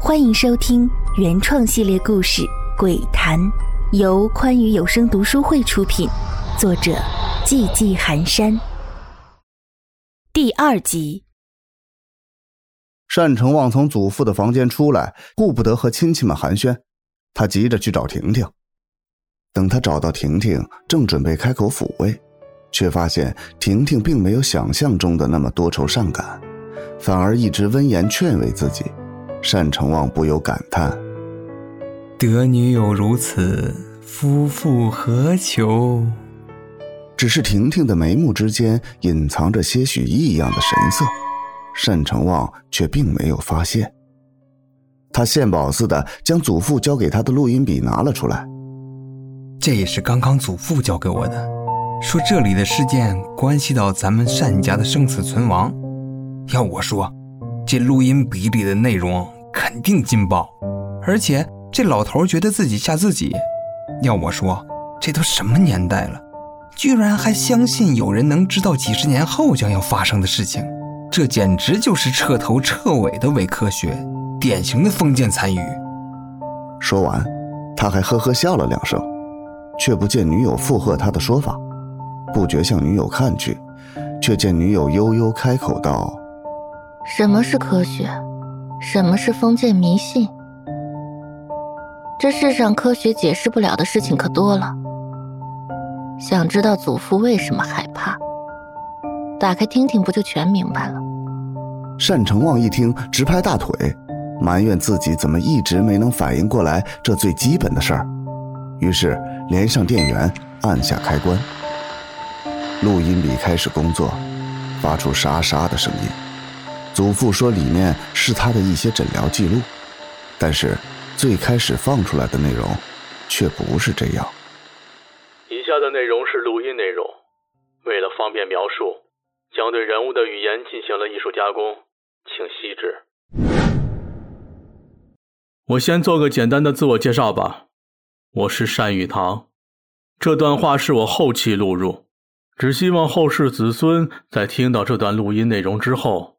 欢迎收听原创系列故事《鬼谈》，由宽裕有声读书会出品，作者寂寂寒山。第二集，单成旺从祖父的房间出来，顾不得和亲戚们寒暄，他急着去找婷婷。等他找到婷婷，正准备开口抚慰，却发现婷婷并没有想象中的那么多愁善感，反而一直温言劝慰自己。单成旺不由感叹：“得女友如此，夫复何求？”只是婷婷的眉目之间隐藏着些许异样的神色，单成旺却并没有发现。他献宝似的将祖父交给他的录音笔拿了出来，这也是刚刚祖父交给我的，说这里的事件关系到咱们单家的生死存亡。要我说，这录音笔里的内容。肯定劲爆，而且这老头觉得自己吓自己。要我说，这都什么年代了，居然还相信有人能知道几十年后将要发生的事情？这简直就是彻头彻尾的伪科学，典型的封建残余。说完，他还呵呵笑了两声，却不见女友附和他的说法，不觉向女友看去，却见女友悠悠开口道：“什么是科学？”什么是封建迷信？这世上科学解释不了的事情可多了。想知道祖父为什么害怕？打开听听，不就全明白了？单成旺一听，直拍大腿，埋怨自己怎么一直没能反应过来这最基本的事儿。于是连上电源，按下开关，录音笔开始工作，发出沙沙的声音。祖父说：“里面是他的一些诊疗记录，但是最开始放出来的内容却不是这样。以下的内容是录音内容，为了方便描述，将对人物的语言进行了艺术加工，请细致。我先做个简单的自我介绍吧，我是单雨堂，这段话是我后期录入，只希望后世子孙在听到这段录音内容之后。”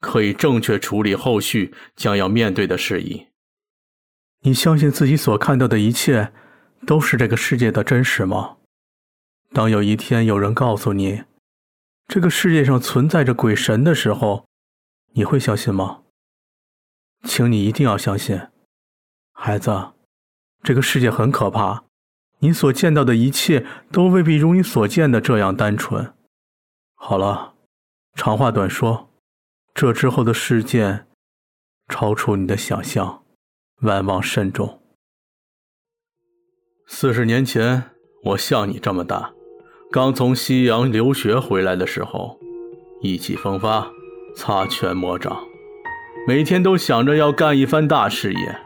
可以正确处理后续将要面对的事宜。你相信自己所看到的一切都是这个世界的真实吗？当有一天有人告诉你这个世界上存在着鬼神的时候，你会相信吗？请你一定要相信，孩子，这个世界很可怕，你所见到的一切都未必如你所见的这样单纯。好了，长话短说。这之后的事件，超出你的想象，万望慎重。四十年前，我像你这么大，刚从西洋留学回来的时候，意气风发，擦拳魔掌，每天都想着要干一番大事业。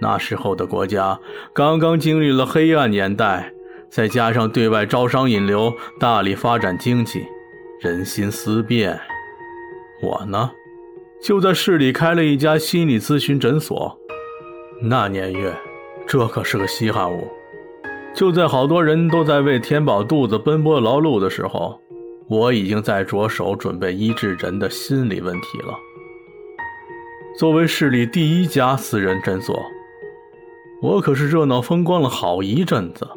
那时候的国家刚刚经历了黑暗年代，再加上对外招商引流，大力发展经济，人心思变。我呢，就在市里开了一家心理咨询诊所。那年月，这可是个稀罕物。就在好多人都在为填饱肚子奔波劳碌的时候，我已经在着手准备医治人的心理问题了。作为市里第一家私人诊所，我可是热闹风光了好一阵子。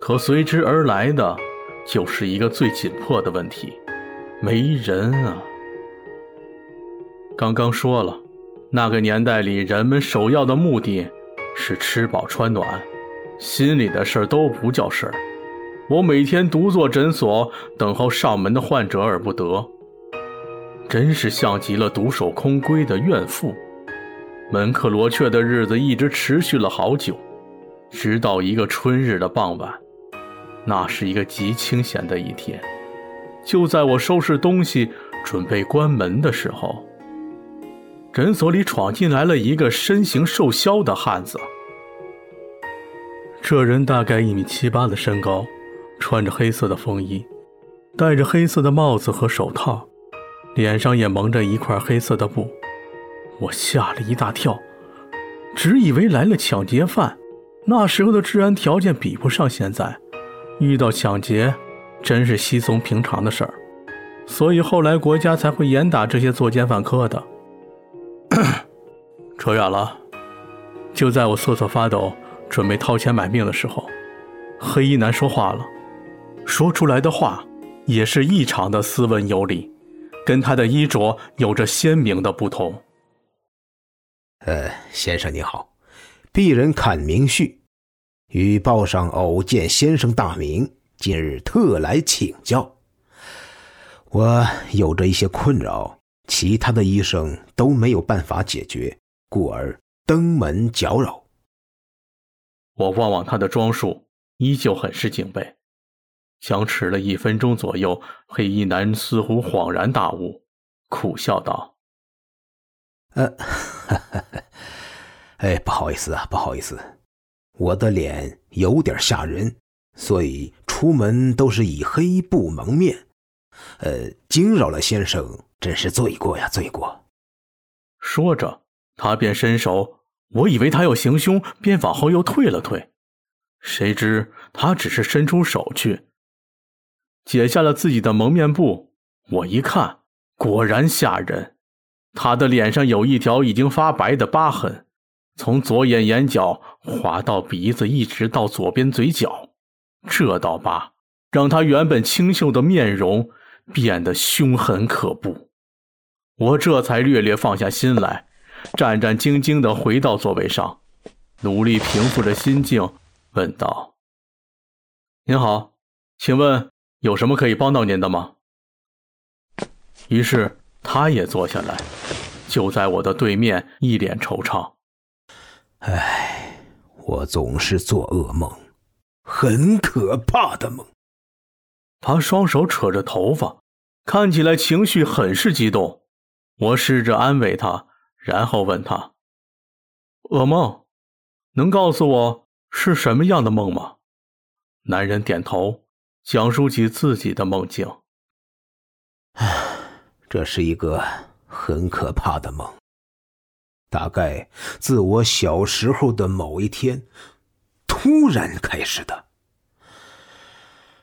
可随之而来的，就是一个最紧迫的问题：没人啊。刚刚说了，那个年代里，人们首要的目的是吃饱穿暖，心里的事儿都不叫事儿。我每天独坐诊所，等候上门的患者而不得，真是像极了独守空闺的怨妇。门可罗雀的日子一直持续了好久，直到一个春日的傍晚，那是一个极清闲的一天。就在我收拾东西准备关门的时候。诊所里闯进来了一个身形瘦削的汉子。这人大概一米七八的身高，穿着黑色的风衣，戴着黑色的帽子和手套，脸上也蒙着一块黑色的布。我吓了一大跳，只以为来了抢劫犯。那时候的治安条件比不上现在，遇到抢劫真是稀松平常的事儿。所以后来国家才会严打这些作奸犯科的。扯远了。就在我瑟瑟发抖，准备掏钱买命的时候，黑衣男说话了，说出来的话也是异常的斯文有礼，跟他的衣着有着鲜明的不同。呃，先生你好，鄙人阚明旭，于报上偶见先生大名，今日特来请教。我有着一些困扰，其他的医生都没有办法解决，故而登门搅扰。我望望他的装束，依旧很是警备。相持了一分钟左右，黑衣男似乎恍然大悟，苦笑道：“呃，哎，不好意思啊，不好意思，我的脸有点吓人，所以出门都是以黑布蒙面。”呃，惊扰了先生，真是罪过呀，罪过。说着，他便伸手，我以为他要行凶，便往后又退了退。谁知他只是伸出手去，解下了自己的蒙面布。我一看，果然吓人。他的脸上有一条已经发白的疤痕，从左眼眼角划到鼻子，一直到左边嘴角。这道疤让他原本清秀的面容。变得凶狠可怖，我这才略略放下心来，战战兢兢地回到座位上，努力平复着心境，问道：“您好，请问有什么可以帮到您的吗？”于是他也坐下来，就在我的对面，一脸惆怅：“唉，我总是做噩梦，很可怕的梦。”他双手扯着头发，看起来情绪很是激动。我试着安慰他，然后问他：“噩梦，能告诉我是什么样的梦吗？”男人点头，讲述起自己的梦境。唉，这是一个很可怕的梦。大概自我小时候的某一天，突然开始的。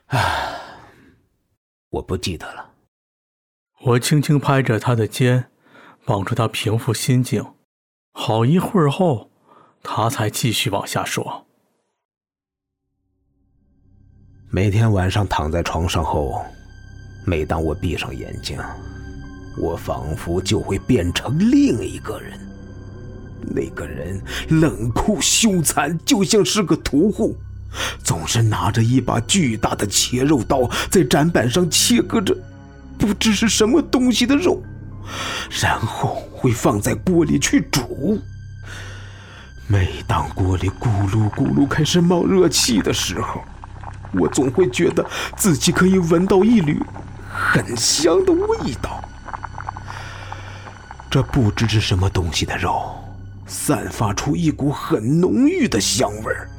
唉。我不记得了。我轻轻拍着他的肩，帮助他平复心境。好一会儿后，他才继续往下说：每天晚上躺在床上后，每当我闭上眼睛，我仿佛就会变成另一个人。那个人冷酷凶残，就像是个屠户。总是拿着一把巨大的切肉刀，在展板上切割着不知是什么东西的肉，然后会放在锅里去煮。每当锅里咕噜咕噜开始冒热气的时候，我总会觉得自己可以闻到一缕很香的味道。这不知是什么东西的肉，散发出一股很浓郁的香味儿。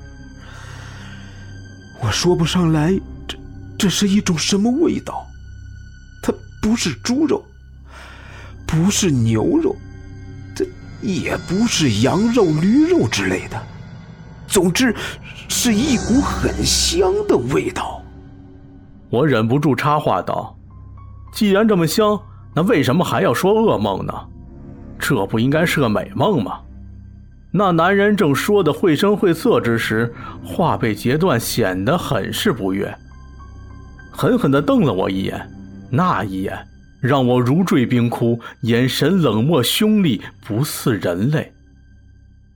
我说不上来，这这是一种什么味道？不是猪肉，不是牛肉，这也不是羊肉、驴肉之类的。总之，是一股很香的味道。我忍不住插话道：“既然这么香，那为什么还要说噩梦呢？这不应该是个美梦吗？”那男人正说的绘声绘色之时，话被截断，显得很是不悦，狠狠地瞪了我一眼。那一眼让我如坠冰窟，眼神冷漠凶厉，不似人类。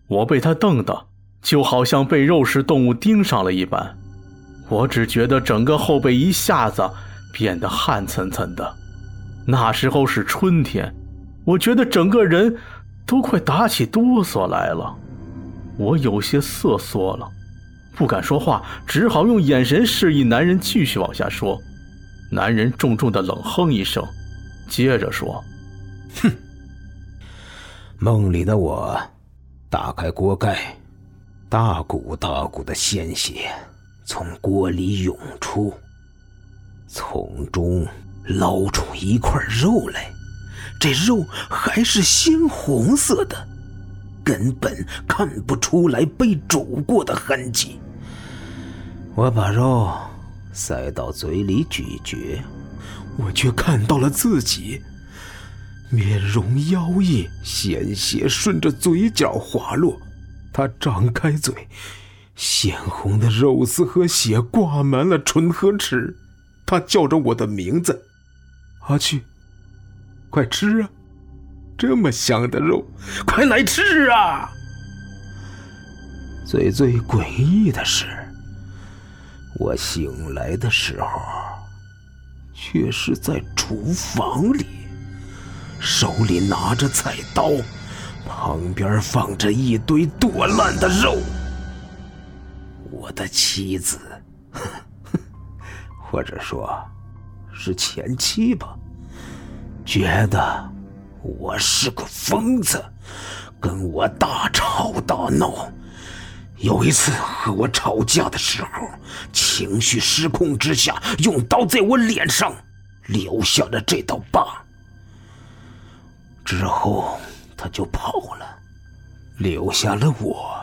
我被他瞪得就好像被肉食动物盯上了一般，我只觉得整个后背一下子变得汗涔涔的。那时候是春天，我觉得整个人。都快打起哆嗦来了，我有些瑟缩了，不敢说话，只好用眼神示意男人继续往下说。男人重重的冷哼一声，接着说：“哼，梦里的我打开锅盖，大股大股的鲜血从锅里涌出，从中捞出一块肉来。”这肉还是鲜红色的，根本看不出来被煮过的痕迹。我把肉塞到嘴里咀嚼，我却看到了自己，面容妖异，鲜血顺着嘴角滑落。他张开嘴，鲜红的肉丝和血挂满了唇和齿。他叫着我的名字：“阿去，快吃啊！这么香的肉，快来吃啊！”最最诡异的是，我醒来的时候，却是在厨房里。手里拿着菜刀，旁边放着一堆剁烂的肉。我的妻子，或者说，是前妻吧，觉得我是个疯子，跟我大吵大闹。有一次和我吵架的时候，情绪失控之下，用刀在我脸上留下了这道疤。之后，他就跑了，留下了我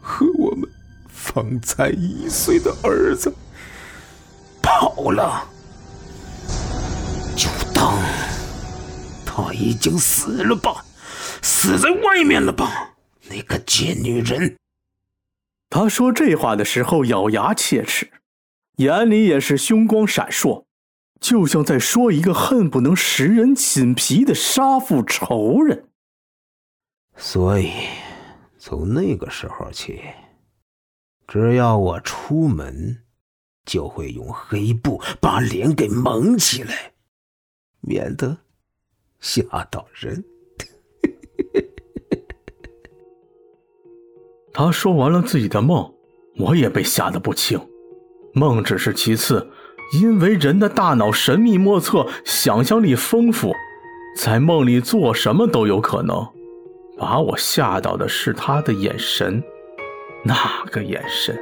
和我们方才一岁的儿子。跑了，就当他已经死了吧，死在外面了吧？那个贱女人。他说这话的时候咬牙切齿，眼里也是凶光闪烁。就像在说一个恨不能食人寝皮的杀父仇人。所以，从那个时候起，只要我出门，就会用黑布把脸给蒙起来，免得吓到人。他说完了自己的梦，我也被吓得不轻。梦只是其次。因为人的大脑神秘莫测，想象力丰富，在梦里做什么都有可能。把我吓到的是他的眼神，那个眼神，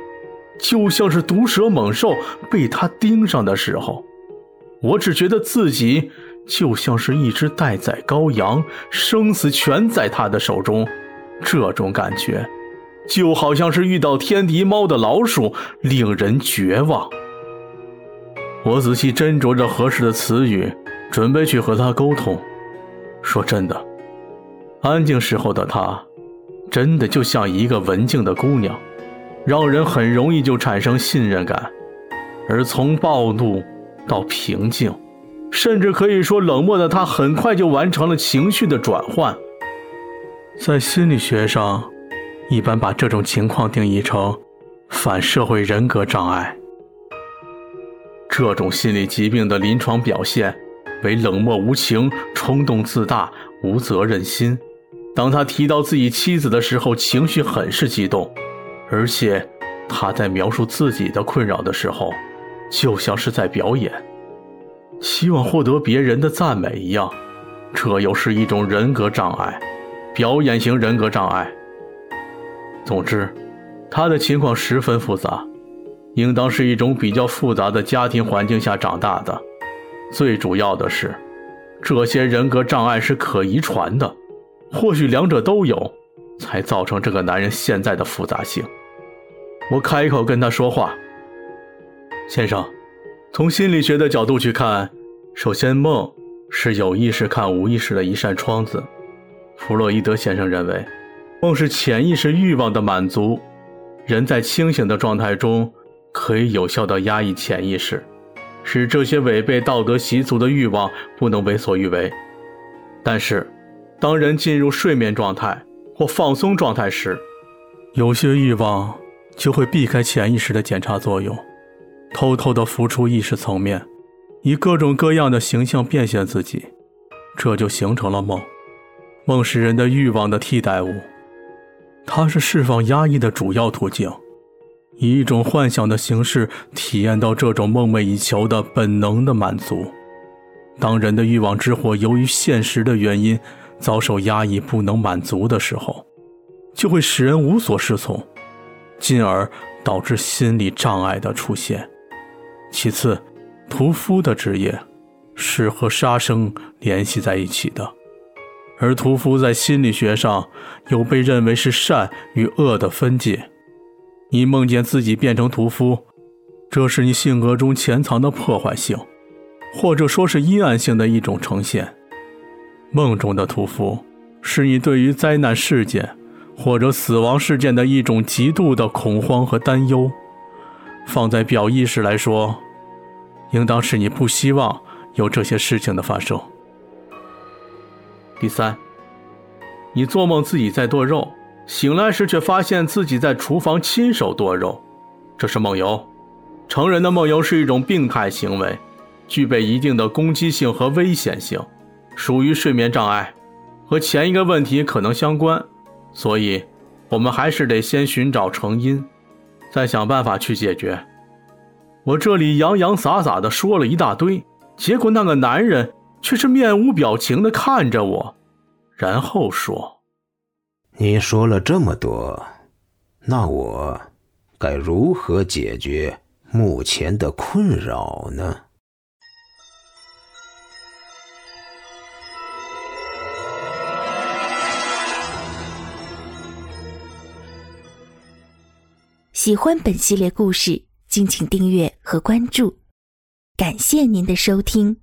就像是毒蛇猛兽被他盯上的时候，我只觉得自己就像是一只待宰羔羊，生死全在他的手中。这种感觉，就好像是遇到天敌猫的老鼠，令人绝望。我仔细斟酌着合适的词语，准备去和他沟通。说真的，安静时候的他，真的就像一个文静的姑娘，让人很容易就产生信任感。而从暴怒到平静，甚至可以说冷漠的他，很快就完成了情绪的转换。在心理学上，一般把这种情况定义成反社会人格障碍。这种心理疾病的临床表现为冷漠无情、冲动自大、无责任心。当他提到自己妻子的时候，情绪很是激动，而且他在描述自己的困扰的时候，就像是在表演，希望获得别人的赞美一样。这又是一种人格障碍，表演型人格障碍。总之，他的情况十分复杂。应当是一种比较复杂的家庭环境下长大的。最主要的是，这些人格障碍是可遗传的，或许两者都有，才造成这个男人现在的复杂性。我开口跟他说话：“先生，从心理学的角度去看，首先梦是有意识看无意识的一扇窗子。弗洛伊德先生认为，梦是潜意识欲望的满足。人在清醒的状态中。”可以有效地压抑潜意识，使这些违背道德习俗的欲望不能为所欲为。但是，当人进入睡眠状态或放松状态时，有些欲望就会避开潜意识的检查作用，偷偷地浮出意识层面，以各种各样的形象变现自己，这就形成了梦。梦是人的欲望的替代物，它是释放压抑的主要途径。以一种幻想的形式体验到这种梦寐以求的本能的满足。当人的欲望之火由于现实的原因遭受压抑不能满足的时候，就会使人无所适从，进而导致心理障碍的出现。其次，屠夫的职业是和杀生联系在一起的，而屠夫在心理学上有被认为是善与恶的分界。你梦见自己变成屠夫，这是你性格中潜藏的破坏性，或者说是阴暗性的一种呈现。梦中的屠夫是你对于灾难事件或者死亡事件的一种极度的恐慌和担忧。放在表意识来说，应当是你不希望有这些事情的发生。第三，你做梦自己在剁肉，醒来时却发现自己在厨房亲手剁肉，这是梦游。成人的梦游是一种病态行为，具备一定的攻击性和危险性，属于睡眠障碍，和前一个问题可能相关，所以，我们还是得先寻找成因。再想办法去解决。我这里洋洋洒洒的说了一大堆，结果那个男人却是面无表情的看着我，然后说：“你说了这么多，那我该如何解决目前的困扰呢？”喜欢本系列故事，敬请订阅和关注，感谢您的收听。